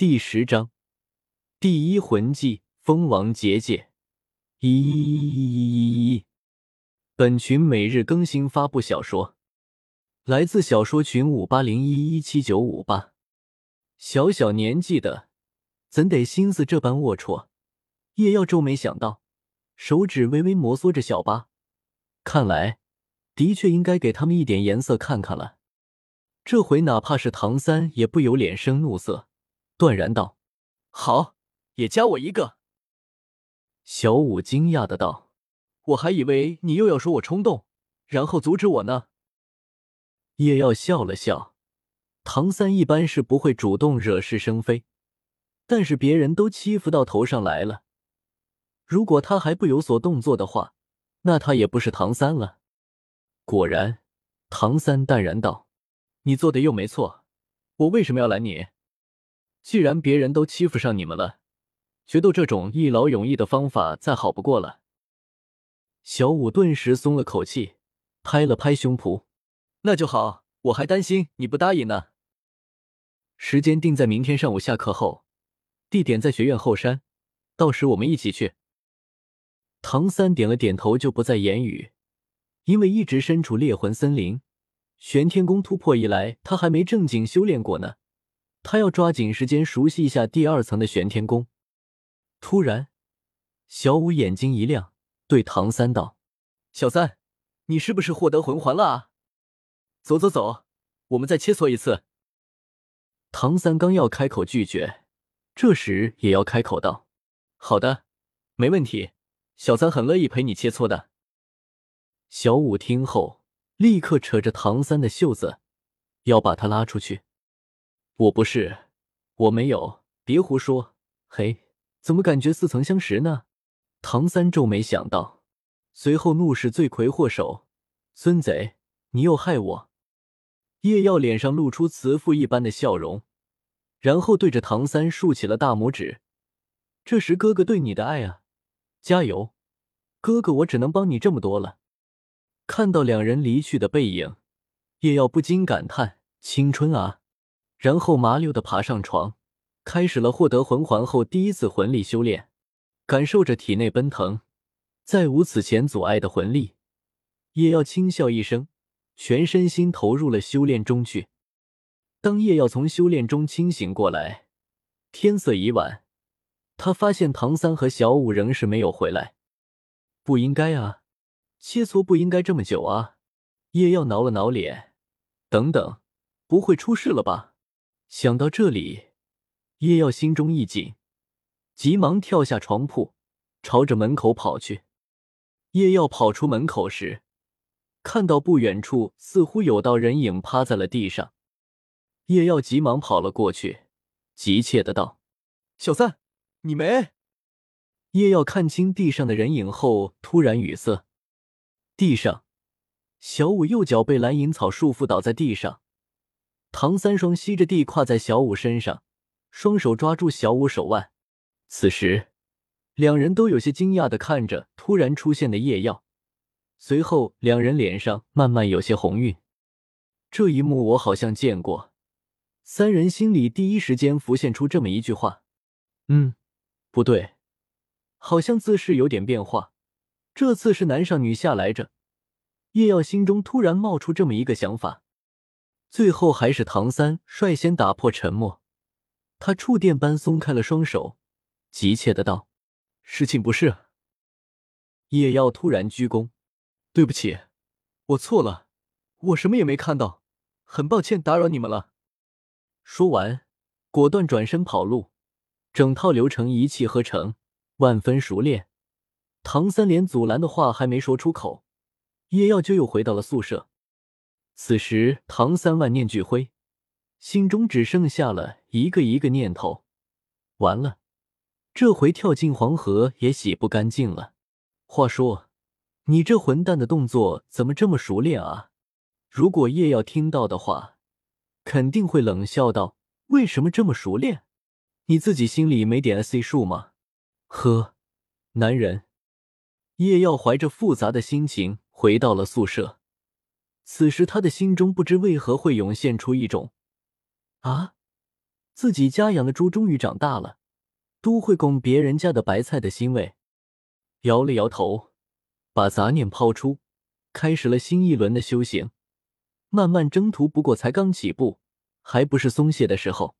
第十章第一魂技蜂王结界。一一一一一一，本群每日更新发布小说，来自小说群五八零一一七九五八。小小年纪的，怎得心思这般龌龊？叶耀皱眉想到，手指微微摩挲着小八，看来的确应该给他们一点颜色看看了。这回哪怕是唐三，也不由脸生怒色。断然道：“好，也加我一个。”小五惊讶的道：“我还以为你又要说我冲动，然后阻止我呢。”叶耀笑了笑，唐三一般是不会主动惹是生非，但是别人都欺负到头上来了，如果他还不有所动作的话，那他也不是唐三了。果然，唐三淡然道：“你做的又没错，我为什么要拦你？”既然别人都欺负上你们了，决斗这种一劳永逸的方法再好不过了。小五顿时松了口气，拍了拍胸脯：“那就好，我还担心你不答应呢。”时间定在明天上午下课后，地点在学院后山，到时我们一起去。唐三点了点头，就不再言语，因为一直身处猎魂森林，玄天功突破以来，他还没正经修炼过呢。他要抓紧时间熟悉一下第二层的玄天宫。突然，小五眼睛一亮，对唐三道：“小三，你是不是获得魂环了啊？走走走，我们再切磋一次。”唐三刚要开口拒绝，这时也要开口道：“好的，没问题，小三很乐意陪你切磋的。”小五听后，立刻扯着唐三的袖子，要把他拉出去。我不是，我没有，别胡说！嘿，怎么感觉似曾相识呢？唐三皱眉想到，随后怒视罪魁祸首：“孙贼，你又害我！”叶耀脸上露出慈父一般的笑容，然后对着唐三竖起了大拇指：“这是哥哥对你的爱啊！加油，哥哥，我只能帮你这么多了。”看到两人离去的背影，叶耀不禁感叹：“青春啊！”然后麻溜的爬上床，开始了获得魂环后第一次魂力修炼，感受着体内奔腾，再无此前阻碍的魂力，叶耀轻笑一声，全身心投入了修炼中去。当叶耀从修炼中清醒过来，天色已晚，他发现唐三和小五仍是没有回来。不应该啊，切磋不应该这么久啊！叶耀挠了挠脸，等等，不会出事了吧？想到这里，叶耀心中一紧，急忙跳下床铺，朝着门口跑去。叶耀跑出门口时，看到不远处似乎有道人影趴在了地上。叶耀急忙跑了过去，急切的道：“小三，你没？”叶耀看清地上的人影后，突然语塞。地上，小五右脚被蓝银草束缚倒在地上。唐三双吸着地跨在小五身上，双手抓住小五手腕。此时，两人都有些惊讶的看着突然出现的叶耀，随后两人脸上慢慢有些红晕。这一幕我好像见过。三人心里第一时间浮现出这么一句话：“嗯，不对，好像姿势有点变化，这次是男上女下来着。”叶耀心中突然冒出这么一个想法。最后还是唐三率先打破沉默，他触电般松开了双手，急切的道：“事情不是。”叶耀突然鞠躬：“对不起，我错了，我什么也没看到，很抱歉打扰你们了。”说完，果断转身跑路，整套流程一气呵成，万分熟练。唐三连阻拦的话还没说出口，叶耀就又回到了宿舍。此时，唐三万念俱灰，心中只剩下了一个一个念头：完了，这回跳进黄河也洗不干净了。话说，你这混蛋的动作怎么这么熟练啊？如果叶耀听到的话，肯定会冷笑道：“为什么这么熟练？你自己心里没点 S C 数吗？”呵，男人。叶耀怀着复杂的心情回到了宿舍。此时，他的心中不知为何会涌现出一种“啊，自己家养的猪终于长大了，都会拱别人家的白菜的欣慰。摇了摇头，把杂念抛出，开始了新一轮的修行。漫漫征途不过才刚起步，还不是松懈的时候。